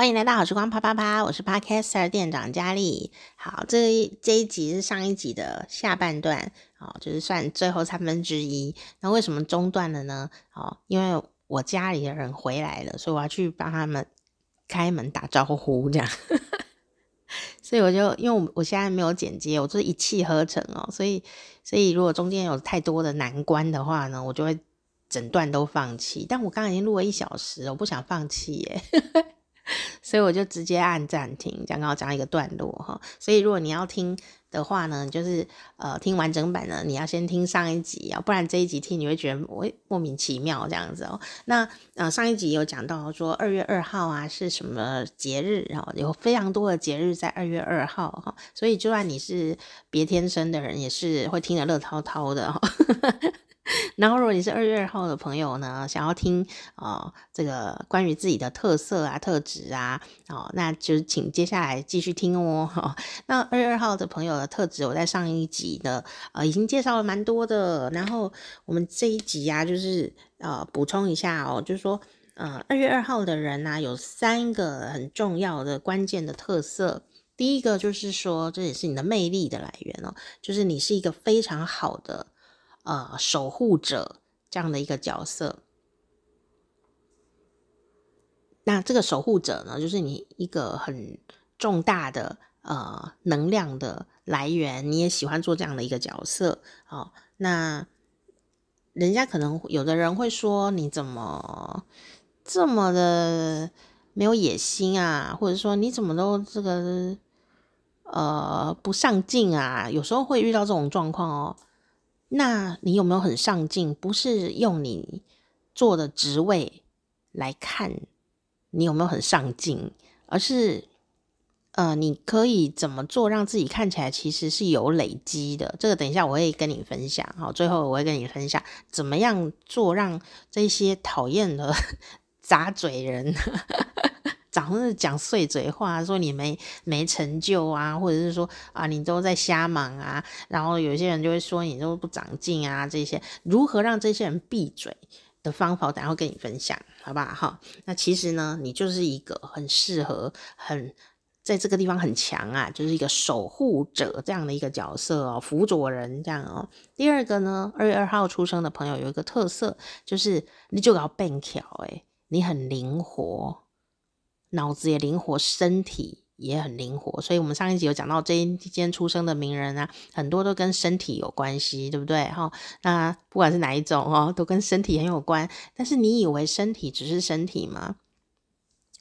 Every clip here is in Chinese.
欢迎来到好时光啪啪啪，我是 Podcaster 店长佳丽。好，这一这一集是上一集的下半段，好，就是算最后三分之一。那为什么中断了呢？好，因为我家里的人回来了，所以我要去帮他们开门打招呼，这样。所以我就因为我我现在没有剪接，我就是一气呵成哦。所以所以如果中间有太多的难关的话呢，我就会整段都放弃。但我刚刚已经录了一小时，我不想放弃耶。所以我就直接按暂停，讲刚好讲一个段落哈。所以如果你要听的话呢，就是呃听完整版呢，你要先听上一集啊，不然这一集听你会觉得我莫名其妙这样子哦。那呃上一集有讲到说二月二号啊是什么节日啊？有非常多的节日在二月二号哈，所以就算你是别天生的人，也是会听得乐滔滔的哈。然后，如果你是二月二号的朋友呢，想要听啊、这个关于自己的特色啊、特质啊，哦，那就请接下来继续听哦。哦 那二月二号的朋友的特质，我在上一集呢呃已经介绍了蛮多的。然后我们这一集呀、啊，就是呃补充一下哦，就是说呃二月二号的人呢、有三个很重要的关键的特色。第一个就是说，这也是你的魅力的来源哦，就是你是一个非常好的。呃，守护者这样的一个角色，那这个守护者呢，就是你一个很重大的呃能量的来源，你也喜欢做这样的一个角色。哦，那人家可能有的人会说，你怎么这么的没有野心啊？或者说你怎么都这个呃不上进啊？有时候会遇到这种状况哦。那你有没有很上进？不是用你做的职位来看你有没有很上进，而是呃，你可以怎么做让自己看起来其实是有累积的。这个等一下我会跟你分享。好，最后我会跟你分享怎么样做让这些讨厌的 杂嘴人。总是讲碎嘴话，说你没没成就啊，或者是说啊，你都在瞎忙啊，然后有些人就会说你都不长进啊，这些如何让这些人闭嘴的方法，我等下会跟你分享，好不好？哈，那其实呢，你就是一个很适合、很在这个地方很强啊，就是一个守护者这样的一个角色哦，辅佐人这样哦。第二个呢，二月二号出生的朋友有一个特色，就是你就要变巧诶，你很灵活。脑子也灵活，身体也很灵活，所以我们上一集有讲到这一间出生的名人啊，很多都跟身体有关系，对不对？哈，那不管是哪一种哦，都跟身体很有关。但是你以为身体只是身体吗？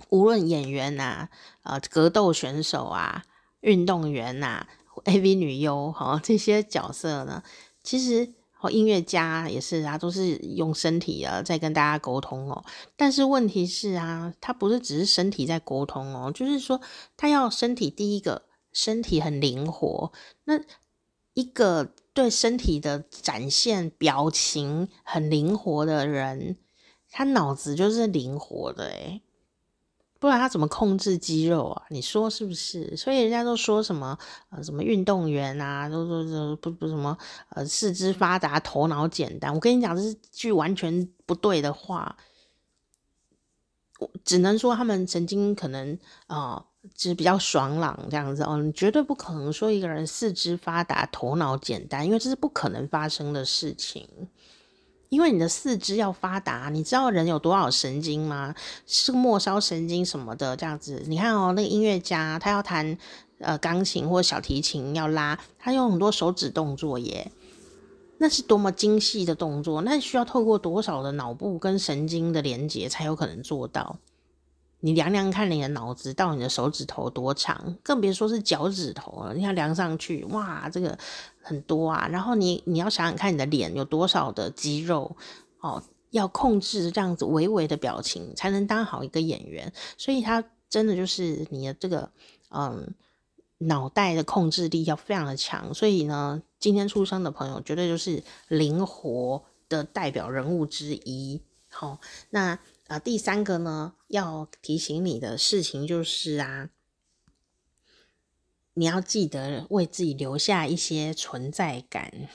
无论演员呐、啊，呃，格斗选手啊，运动员呐、啊，AV 女优哈，这些角色呢，其实。哦，音乐家也是啊，都是用身体啊在跟大家沟通哦。但是问题是啊，他不是只是身体在沟通哦，就是说他要身体第一个身体很灵活，那一个对身体的展现表情很灵活的人，他脑子就是灵活的诶。不然他怎么控制肌肉啊？你说是不是？所以人家都说什么呃，什么运动员啊，都说说不不什么呃，四肢发达，头脑简单。我跟你讲，这是句完全不对的话。我只能说他们曾经可能啊，就是比较爽朗这样子哦。你绝对不可能说一个人四肢发达，头脑简单，因为这是不可能发生的事情。因为你的四肢要发达，你知道人有多少神经吗？是末梢神经什么的这样子。你看哦，那个音乐家他要弹呃钢琴或小提琴要拉，他用很多手指动作耶，那是多么精细的动作，那需要透过多少的脑部跟神经的连接才有可能做到。你量量看你的脑子到你的手指头多长，更别说是脚趾头了。你要量上去，哇，这个很多啊。然后你你要想想看你的脸有多少的肌肉哦，要控制这样子微微的表情才能当好一个演员。所以他真的就是你的这个嗯脑袋的控制力要非常的强。所以呢，今天出生的朋友绝对就是灵活的代表人物之一。好、那。啊，第三个呢，要提醒你的事情就是啊，你要记得为自己留下一些存在感。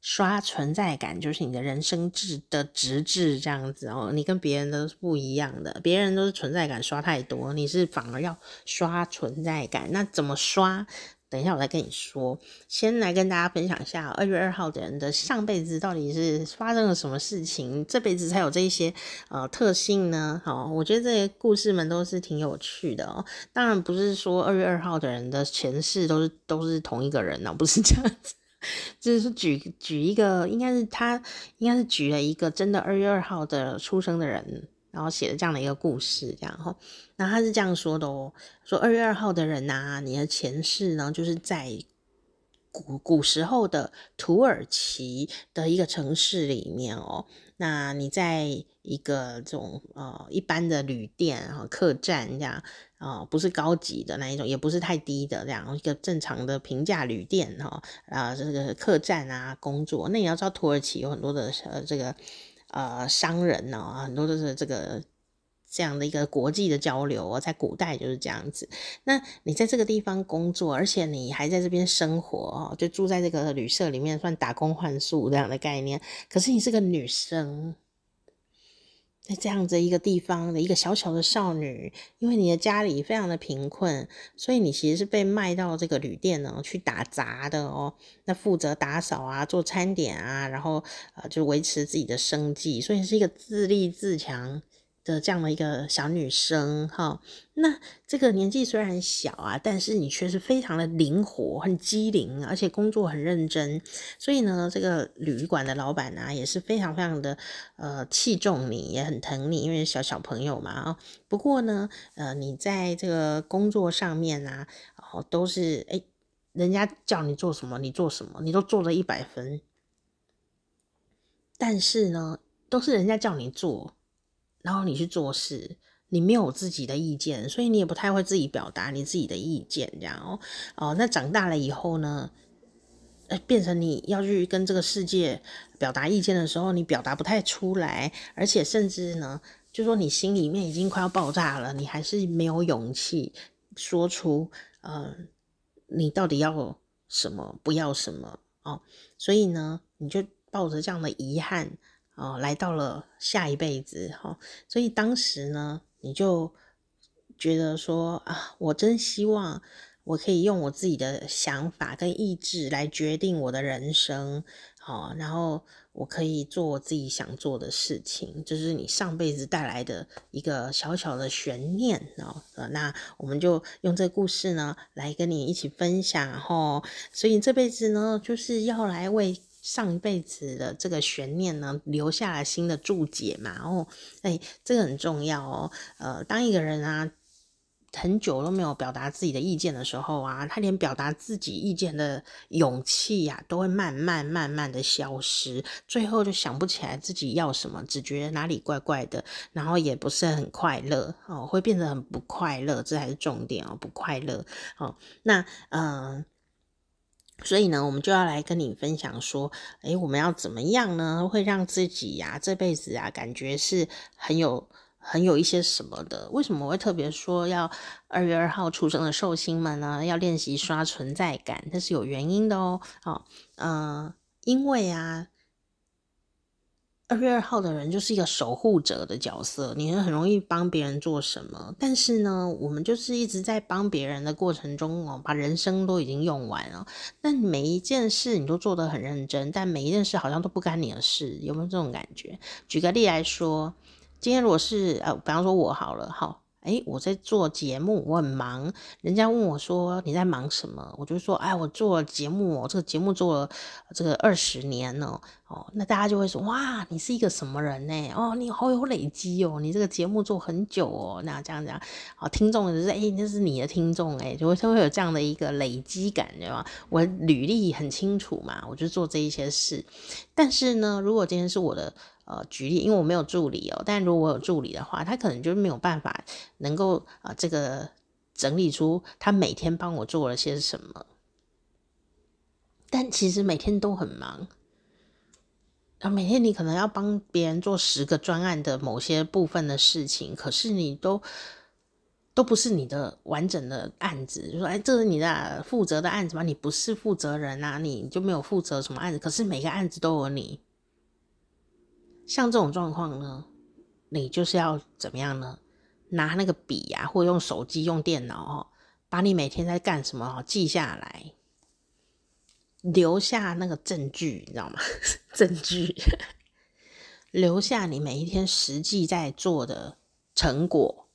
刷存在感，就是你的人生质的直至这样子哦。你跟别人都是不一样的，别人都是存在感刷太多，你是反而要刷存在感。那怎么刷？等一下我再跟你说。先来跟大家分享一下二月二号的人的上辈子到底是发生了什么事情，这辈子才有这一些呃特性呢？好，我觉得这些故事们都是挺有趣的哦。当然不是说二月二号的人的前世都是都是同一个人呢，不是这样子。就是举举一个，应该是他应该是举了一个真的二月二号的出生的人，然后写了这样的一个故事，这样哈。那他是这样说的哦，说二月二号的人呐、你的前世呢，就是在古古时候的土耳其的一个城市里面哦。那你在一个这种呃一般的旅店啊、客栈这样啊、呃，不是高级的那一种，也不是太低的这样一个正常的平价旅店哈啊，这个客栈啊工作。那你要知道土耳其有很多的呃这个呃商人呢、很多都是这个这样的一个国际的交流哦，在古代就是这样子。那你在这个地方工作，而且你还在这边生活，就住在这个旅社里面，算打工换宿这样的概念。可是你是个女生。在这样子一个地方的一个小小的少女，因为你的家里非常的贫困，所以你其实是被卖到这个旅店呢去打杂的哦。那负责打扫啊，做餐点啊，然后呃就维持自己的生计，所以是一个自立自强的这样的一个小女生哈，那这个年纪虽然小啊，但是你却是非常的灵活、很机灵，而且工作很认真。所以呢，这个旅馆的老板啊，也是非常非常的呃器重你，也很疼你，因为小小朋友嘛啊。不过呢，呃，你在这个工作上面啊，哦，都是诶，人家叫你做什么，你做什么，你都做了一百分。但是呢，都是人家叫你做。然后你去做事，你没有自己的意见，所以你也不太会自己表达你自己的意见，这样哦。哦，那长大了以后呢，呃，变成你要去跟这个世界表达意见的时候，你表达不太出来，而且甚至呢，就说你心里面已经快要爆炸了，你还是没有勇气说出，呃，你到底要什么，不要什么哦。所以呢，你就抱着这样的遗憾。哦，来到了下一辈子哈，所以当时呢，你就觉得说啊，我真希望我可以用我自己的想法跟意志来决定我的人生，好，然后我可以做我自己想做的事情，就是你上辈子带来的一个小小的悬念哦。那我们就用这个故事呢来跟你一起分享哈，所以这辈子呢就是要来为。上一辈子的这个悬念呢，留下了新的注解嘛？哦，哎，这个很重要哦。呃，当一个人啊，很久都没有表达自己的意见的时候啊，他连表达自己意见的勇气呀，都会慢慢慢慢的消失，最后就想不起来自己要什么，只觉得哪里怪怪的，然后也不是很快乐哦，会变得很不快乐，这还是重点哦，不快乐哦。那嗯。所以呢，我们就要来跟你分享说，诶，我们要怎么样呢？会让自己呀、啊，这辈子啊，感觉是很有、很有一些什么的。为什么我会特别说要二月二号出生的寿星们呢？要练习刷存在感，这是有原因的哦。好，嗯，因为啊。二月二号的人就是一个守护者的角色，你是很容易帮别人做什么，但是呢，我们就是一直在帮别人的过程中哦，把人生都已经用完了。但每一件事你都做得很认真，但每一件事好像都不干你的事，有没有这种感觉？举个例来说，今天如果是呃，比方说我好了，好。哎，我在做节目，我很忙。人家问我说：“你在忙什么？”我就说：“哎，我做节目，我这个节目做了这个二十年了。”哦，那大家就会说：“哇，你是一个什么人呢？哦，你好有累积哦，你这个节目做很久哦。”那这样讲，听众就是哎，那是你的听众哎，就会就会有这样的一个累积感，对吧？我履历很清楚嘛，我就做这一些事。但是呢，如果今天是我的。呃，举例，因为我没有助理哦，但如果我有助理的话，他可能就没有办法能够啊、这个整理出他每天帮我做了些什么。但其实每天都很忙，啊，每天你可能要帮别人做十个专案的某些部分的事情，可是你都都不是你的完整的案子，就说哎，这是你的负责的案子吗？你不是负责人啊，你就没有负责什么案子。可是每个案子都有你。像这种状况呢，你就是要怎么样呢？拿那个笔呀、啊，或者用手机、用电脑哦，把你每天在干什么记下来，留下那个证据，你知道吗？证据，留下你每一天实际在做的成果。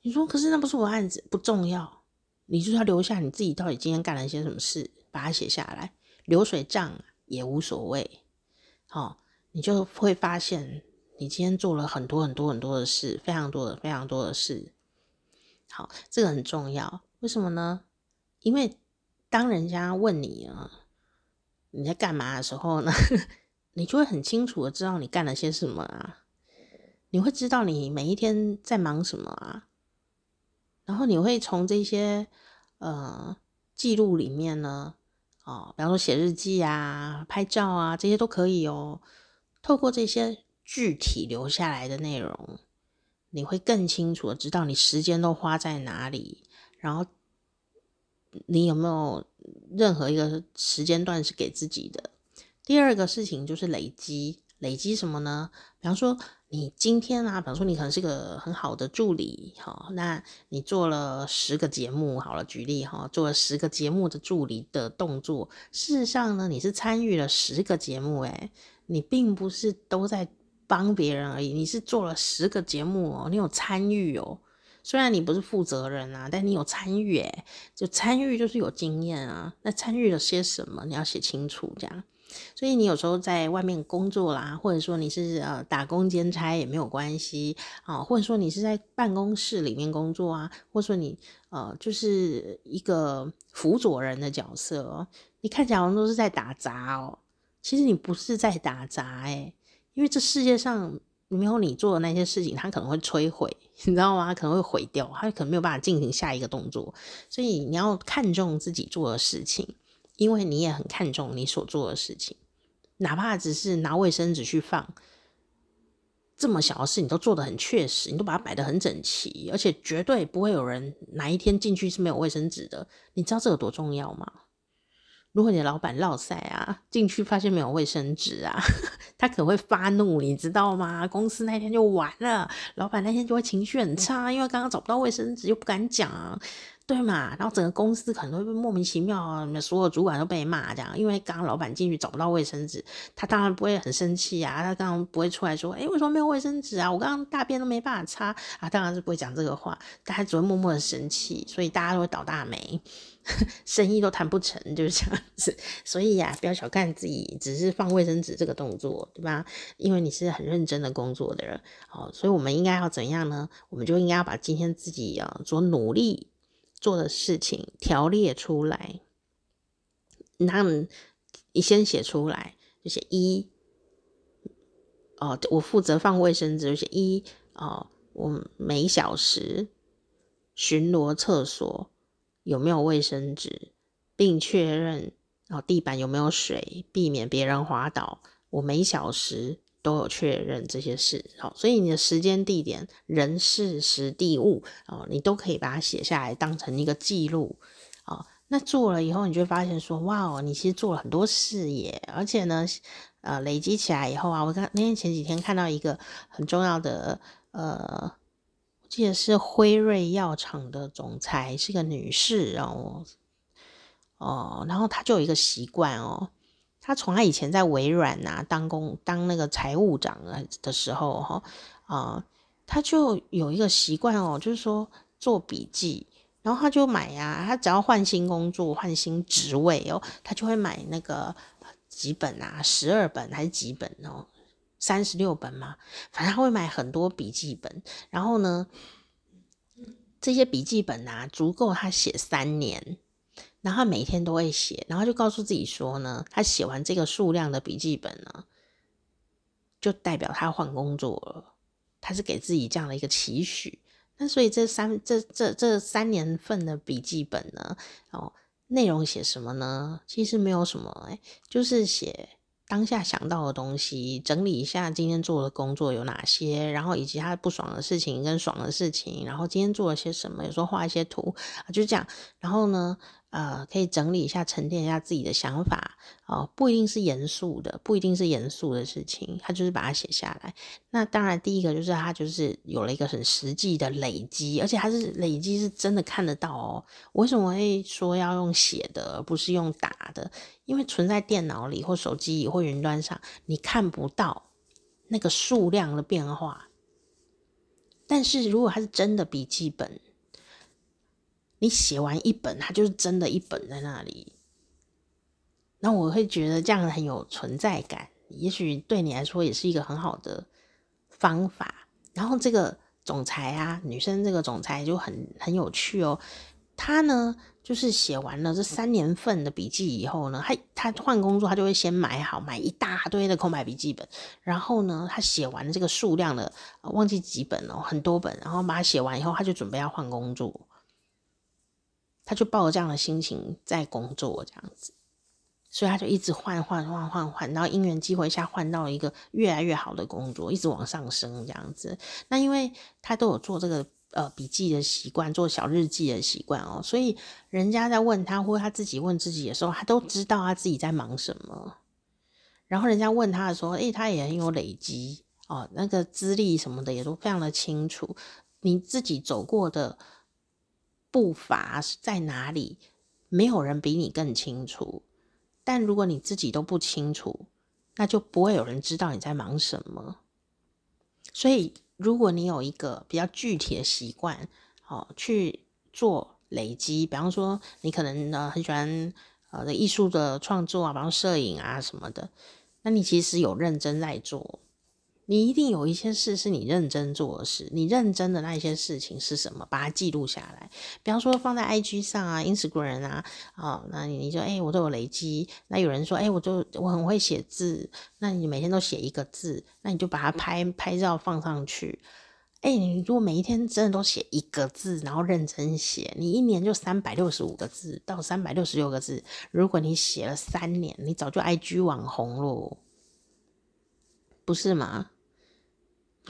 你说，可是那不是我案子，不重要。你就是要留下你自己到底今天干了一些什么事，把它写下来，流水账也无所谓。好、你就会发现你今天做了很多很多很多的事，非常多的非常多的事。好，这个很重要。为什么呢？因为当人家问你啊，你在干嘛的时候呢，你就会很清楚的知道你干了些什么啊。你会知道你每一天在忙什么啊。然后你会从这些呃记录里面呢，哦，比方说写日记啊、拍照啊，这些都可以哦。透过这些具体留下来的内容，你会更清楚的知道你时间都花在哪里，然后你有没有任何一个时间段是给自己的。第二个事情就是累积，累积什么呢？比方说。你今天啊，比方说你可能是个很好的助理，哈，那你做了十个节目，好了，举例哈，做了十个节目的助理的动作。事实上呢，你是参与了十个节目，诶，你并不是都在帮别人而已，你是做了十个节目哦，你有参与哦。虽然你不是负责人啊，但你有参与，诶，就参与就是有经验啊。那参与了些什么？你要写清楚，这样。所以你有时候在外面工作啦，或者说你是呃打工兼差也没有关系啊，或者说你是在办公室里面工作啊，或者说你呃就是一个辅佐人的角色哦，你看起来好像都是在打杂哦，其实你不是在打杂诶，因为这世界上没有你做的那些事情，它可能会摧毁，你知道吗？可能会毁掉，它可能没有办法进行下一个动作，所以你要看重自己做的事情。因为你也很看重你所做的事情，哪怕只是拿卫生纸去放，这么小的事你都做得很确实，你都把它摆得很整齐，而且绝对不会有人哪一天进去是没有卫生纸的。你知道这有多重要吗？如果你的老板落赛啊，进去发现没有卫生纸啊，他可能会发怒，你知道吗？公司那天就完了，老板那天就会情绪很差，因为刚刚找不到卫生纸又不敢讲。对嘛，然后整个公司可能会被莫名其妙啊，所有主管都被骂这样，因为刚刚老板进去找不到卫生纸，他当然不会很生气啊，他当然不会出来说，哎，为什么没有卫生纸啊？我刚刚大便都没办法擦啊，当然是不会讲这个话，他只会默默的生气，所以大家都会倒大霉，生意都谈不成，就是这样子。所以呀、不要小看自己，只是放卫生纸这个动作，对吧？因为你是很认真的工作的人，哦，所以我们应该要怎样呢？我们就应该要把今天自己啊所努力。做的事情条列出来，那你先写出来，就写一哦，我负责放卫生纸，就写一哦，我每小时巡逻厕所有没有卫生纸，并确认哦地板有没有水，避免别人滑倒。我每小时。都有确认这些事，好，所以你的时间、地点、人、事、时、地、物，哦，你都可以把它写下来，当成一个记录，哦，那做了以后，你就会发现说，哇哦，你其实做了很多事耶，而且呢，呃，累积起来以后啊，我刚那天前几天看到一个很重要的，呃，记得是辉瑞药厂的总裁，是个女士哦，哦，然后她就有一个习惯哦。她从她以前在微软啊当工当那个财务长啊的时候哈啊，她就有一个习惯哦，就是说做笔记，然后他就买呀，他只要换新工作换新职位哦，他就会买那个几本啊，十二本还是几本哦，三十六本嘛，反正他会买很多笔记本，然后呢，这些笔记本啊足够他写三年。然后他每天都会写，然后就告诉自己说呢，他写完这个数量的笔记本呢，就代表他换工作了。他是给自己这样的一个期许。那所以这三这这这三年份的笔记本呢，哦，内容写什么呢？其实没有什么，哎，就是写当下想到的东西，整理一下今天做的工作有哪些，然后以及他不爽的事情跟爽的事情，然后今天做了些什么，有时候画一些图啊，就这样。然后呢，呃，可以整理一下、沉淀一下自己的想法哦，不一定是严肃的，不一定是严肃的事情，他就是把它写下来。那当然，第一个就是他就是有了一个很实际的累积，而且他是累积是真的看得到哦。为什么会说要用写的，而不是用打的？因为存在电脑里或手机里或云端上，你看不到那个数量的变化。但是如果它是真的笔记本，你写完一本，它就是真的一本在那里。那我会觉得这样很有存在感，也许对你来说也是一个很好的方法。然后这个总裁啊，女生这个总裁就很很有趣哦。他呢，就是写完了这三年份的笔记以后呢，他他换工作，他就会先买好，买一大堆的空白笔记本。然后呢，他写完了这个数量的，忘记几本了，很多本。然后把它写完以后，他就准备要换工作。他就抱着这样的心情在工作，这样子，所以他就一直换换换换换，然后因缘机会下换到一个越来越好的工作，一直往上升这样子。那因为他都有做这个。呃，笔记的习惯，做小日记的习惯哦，所以人家在问他，或他自己问自己的时候，他都知道他自己在忙什么。然后人家问他的时候，诶、他也很有累积哦，那个资历什么的也都非常的清楚。你自己走过的步伐是在哪里，没有人比你更清楚。但如果你自己都不清楚，那就不会有人知道你在忙什么。所以。如果你有一个比较具体的习惯，好去做累积，比方说你可能呢很喜欢呃的艺术的创作啊，比方摄影啊什么的，那你其实有认真在做。你一定有一些事是你认真做的事，你认真的那一些事情是什么？把它记录下来，比方说放在 IG 上啊、Instagram 啊，哦，那你就哎、欸，我都有累积。那有人说，哎、我就我很会写字，那你每天都写一个字，那你就把它拍拍照放上去。哎、你如果每一天真的都写一个字，然后认真写，你一年就三百六十五个字到三百六十六个字。如果你写了三年，你早就 IG 网红喽，不是吗？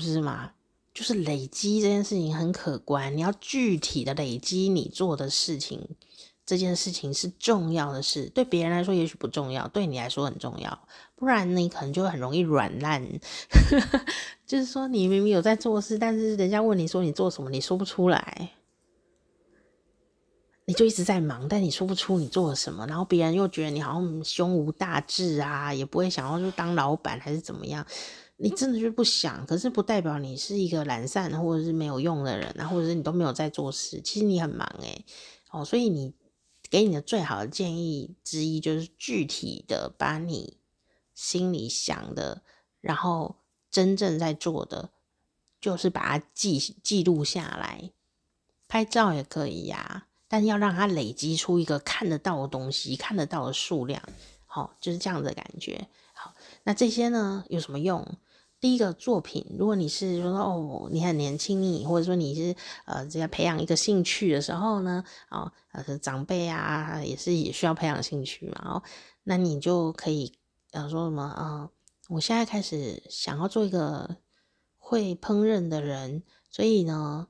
不是吗？就是累积这件事情很可观，你要具体的累积你做的事情，这件事情是重要的事。对别人来说也许不重要，对你来说很重要。不然你可能就很容易软烂。就是说，你明明有在做事，但是人家问你说你做什么，你说不出来，你就一直在忙，但你说不出你做了什么，然后别人又觉得你好像胸无大志啊，也不会想要就当老板还是怎么样。你真的就不想，可是不代表你是一个懒散或者是没有用的人啊，或者是你都没有在做事。其实你很忙诶，哦，所以你给你的最好的建议之一就是具体的把你心里想的，然后真正在做的，就是把它记记录下来，拍照也可以呀，但要让它累积出一个看得到的东西，看得到的数量，好，就是这样的感觉。好，那这些呢有什么用？第一个作品，如果你是说哦，你很年轻，你或者说你是呃要培养一个兴趣的时候呢，哦，呃长辈啊也是也需要培养兴趣嘛，哦，那你就可以呃说什么啊，我现在开始想要做一个会烹饪的人，所以呢，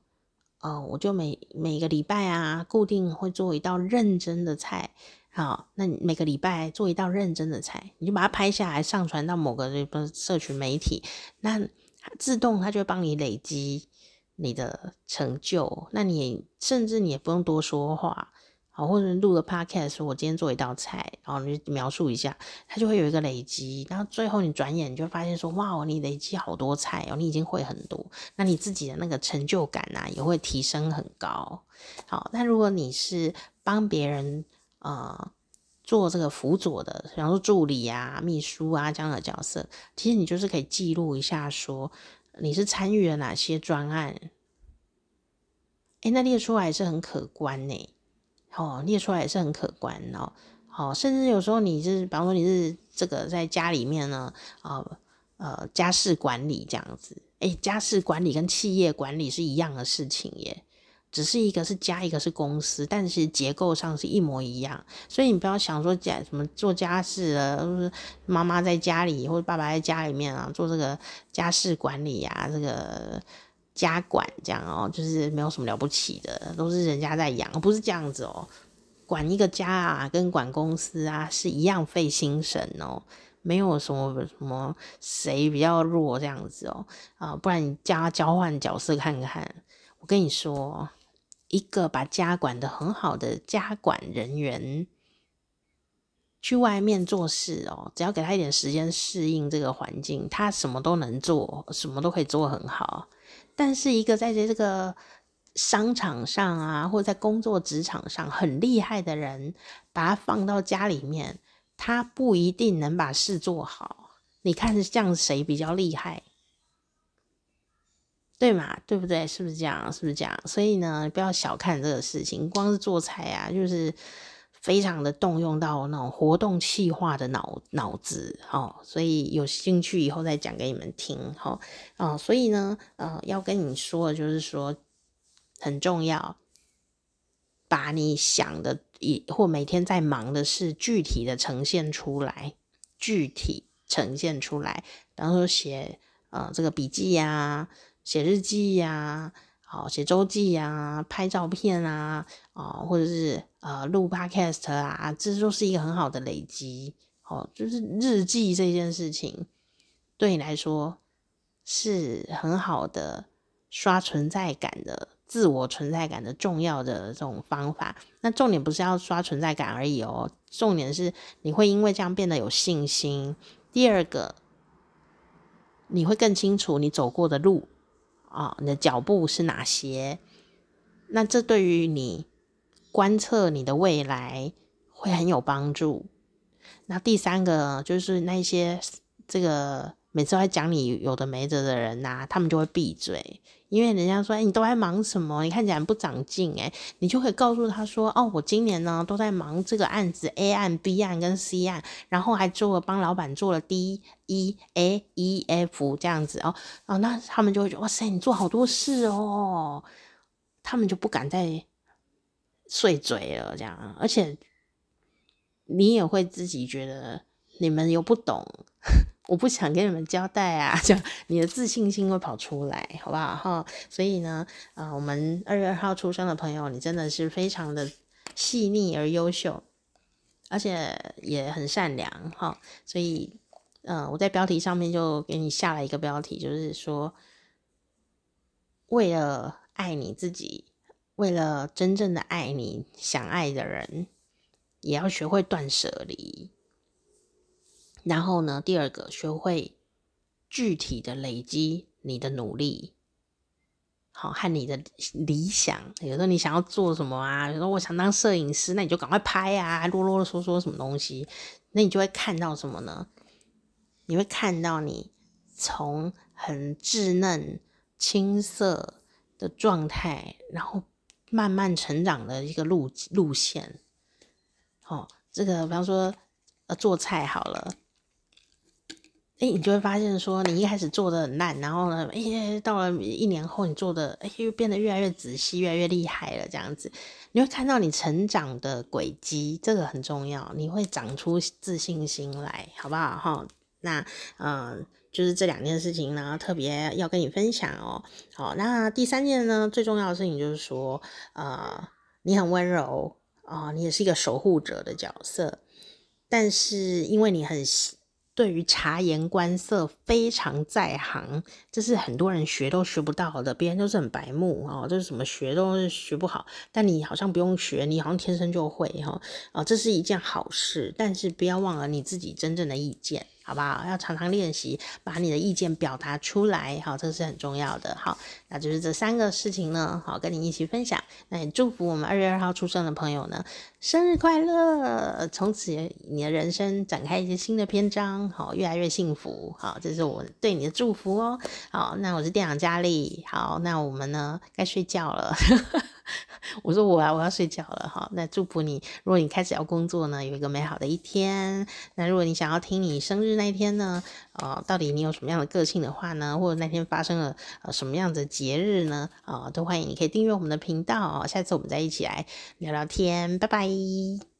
呃，我就每每个礼拜啊，固定会做一道认真的菜。好，那你每个礼拜做一道认真的菜，你就把它拍下来，上传到某个社群媒体，那自动它就会帮你累积你的成就。那你甚至你也不用多说话，好，或者录个 podcast 说我今天做一道菜，然后你就描述一下，它就会有一个累积。然后最后你转眼你就发现说，哇，你累积好多菜哦，你已经会很多，那你自己的那个成就感啊也会提升很高。好，那如果你是帮别人。呃，做这个辅佐的，比方说助理啊、秘书啊这样的角色，其实你就是可以记录一下，说你是参与了哪些专案，诶，那列出来是很可观呢。哦，列出来也是很可观哦。好，甚至有时候你是，比方说你是这个在家里面呢，啊呃，家事管理这样子，诶，家事管理跟企业管理是一样的事情耶。只是一个是家，一个是公司，但是结构上是一模一样。所以你不要想说家什么做家事啊，就是妈妈在家里或者爸爸在家里面啊，做这个家事管理啊，这个家管这样哦，就是没有什么了不起的，都是人家在养，不是这样子哦。管一个家啊，跟管公司啊是一样费心神哦，没有什么什么谁比较弱这样子哦啊，不然你家交换角色看看。我跟你说。一个把家管得很好的家管人员，去外面做事哦，只要给他一点时间适应这个环境，他什么都能做，什么都可以做很好。但是一个在这个商场上啊，或者在工作职场上很厉害的人，把他放到家里面，他不一定能把事做好。你看这样谁比较厉害？对嘛，对不对？是不是这样？是不是这样？所以呢，不要小看这个事情。光是做菜啊，就是非常的动用到那种活动气化的脑脑子哦。所以有兴趣以后再讲给你们听。好、哦、所以呢，呃，要跟你说的就是说很重要，把你想的或每天在忙的事具体的呈现出来，具体呈现出来。比方说写呃这个笔记呀、啊。写日记呀、啊，好写周记呀、拍照片啊，啊，或者是呃录 podcast 啊，这都是一个很好的累积。哦，就是日记这件事情，对你来说是很好的刷存在感的、自我存在感的重要的这种方法。那重点不是要刷存在感而已哦，重点是你会因为这样变得有信心。第二个，你会更清楚你走过的路。啊、你的脚步是哪些？那这对于你观测你的未来会很有帮助。那第三个就是那些这个每次在讲你有的没的的人呐、他们就会闭嘴。因为人家说，哎，你都在忙什么？你看起来不长进，哎，你就可以告诉他说，哦，我今年呢都在忙这个案子，A 案、B 案跟 C 案，然后还做了帮老板做了 D、E、A、E、F 这样子哦，哦，那他们就会觉得，哇塞，你做好多事哦，他们就不敢再碎嘴了，这样，而且你也会自己觉得你们又不懂。我不想跟你们交代啊，就你的自信心会跑出来，好不好哈？所以呢，呃，我们二月二号出生的朋友，你真的是非常的细腻而优秀，而且也很善良哈。所以，呃，我在标题上面就给你下了一个标题，就是说，为了爱你自己，为了真正的爱你想爱的人，也要学会断舍离。然后呢，第二个，学会具体的累积你的努力，好，和你的理想。有时候你想要做什么啊？比如说我想当摄影师，那你就赶快拍啊，啰啰嗦嗦什么东西，那你就会看到什么呢？你会看到你从很稚嫩、青涩的状态，然后慢慢成长的一个路路线。好，这个比方说呃做菜好了。哎，你就会发现说，你一开始做的很烂，然后呢，哎，到了一年后，你做的哎又变得越来越仔细，越来越厉害了，这样子，你会看到你成长的轨迹，这个很重要，你会长出自信心来，好不好？哈，那嗯、就是这两件事情呢，特别要跟你分享哦。好，那第三件呢，最重要的事情就是说，呃，你很温柔啊、你也是一个守护者的角色，但是因为你很。对于察言观色非常在行，这是很多人学都学不到的。别人都是很白目哦，就是什么学都是学不好，但你好像不用学，你好像天生就会哈啊，这是一件好事。但是不要忘了你自己真正的意见。好不好？要常常练习，把你的意见表达出来，好，这是很重要的。好，那就是这三个事情呢，好，跟你一起分享。那也祝福我们二月二号出生的朋友呢，生日快乐！从此你的人生展开一些新的篇章，好，越来越幸福。好，这是我对你的祝福哦。好，那我是店长佳丽。好，那我们呢，该睡觉了。我说我啊，我要睡觉了哈。那祝福你，如果你开始要工作呢，有一个美好的一天。那如果你想要听你生日那一天呢，呃，到底你有什么样的个性的话呢，或者那天发生了呃什么样的节日呢？啊、呃，都欢迎你可以订阅我们的频道。下次我们再一起来聊聊天，拜拜。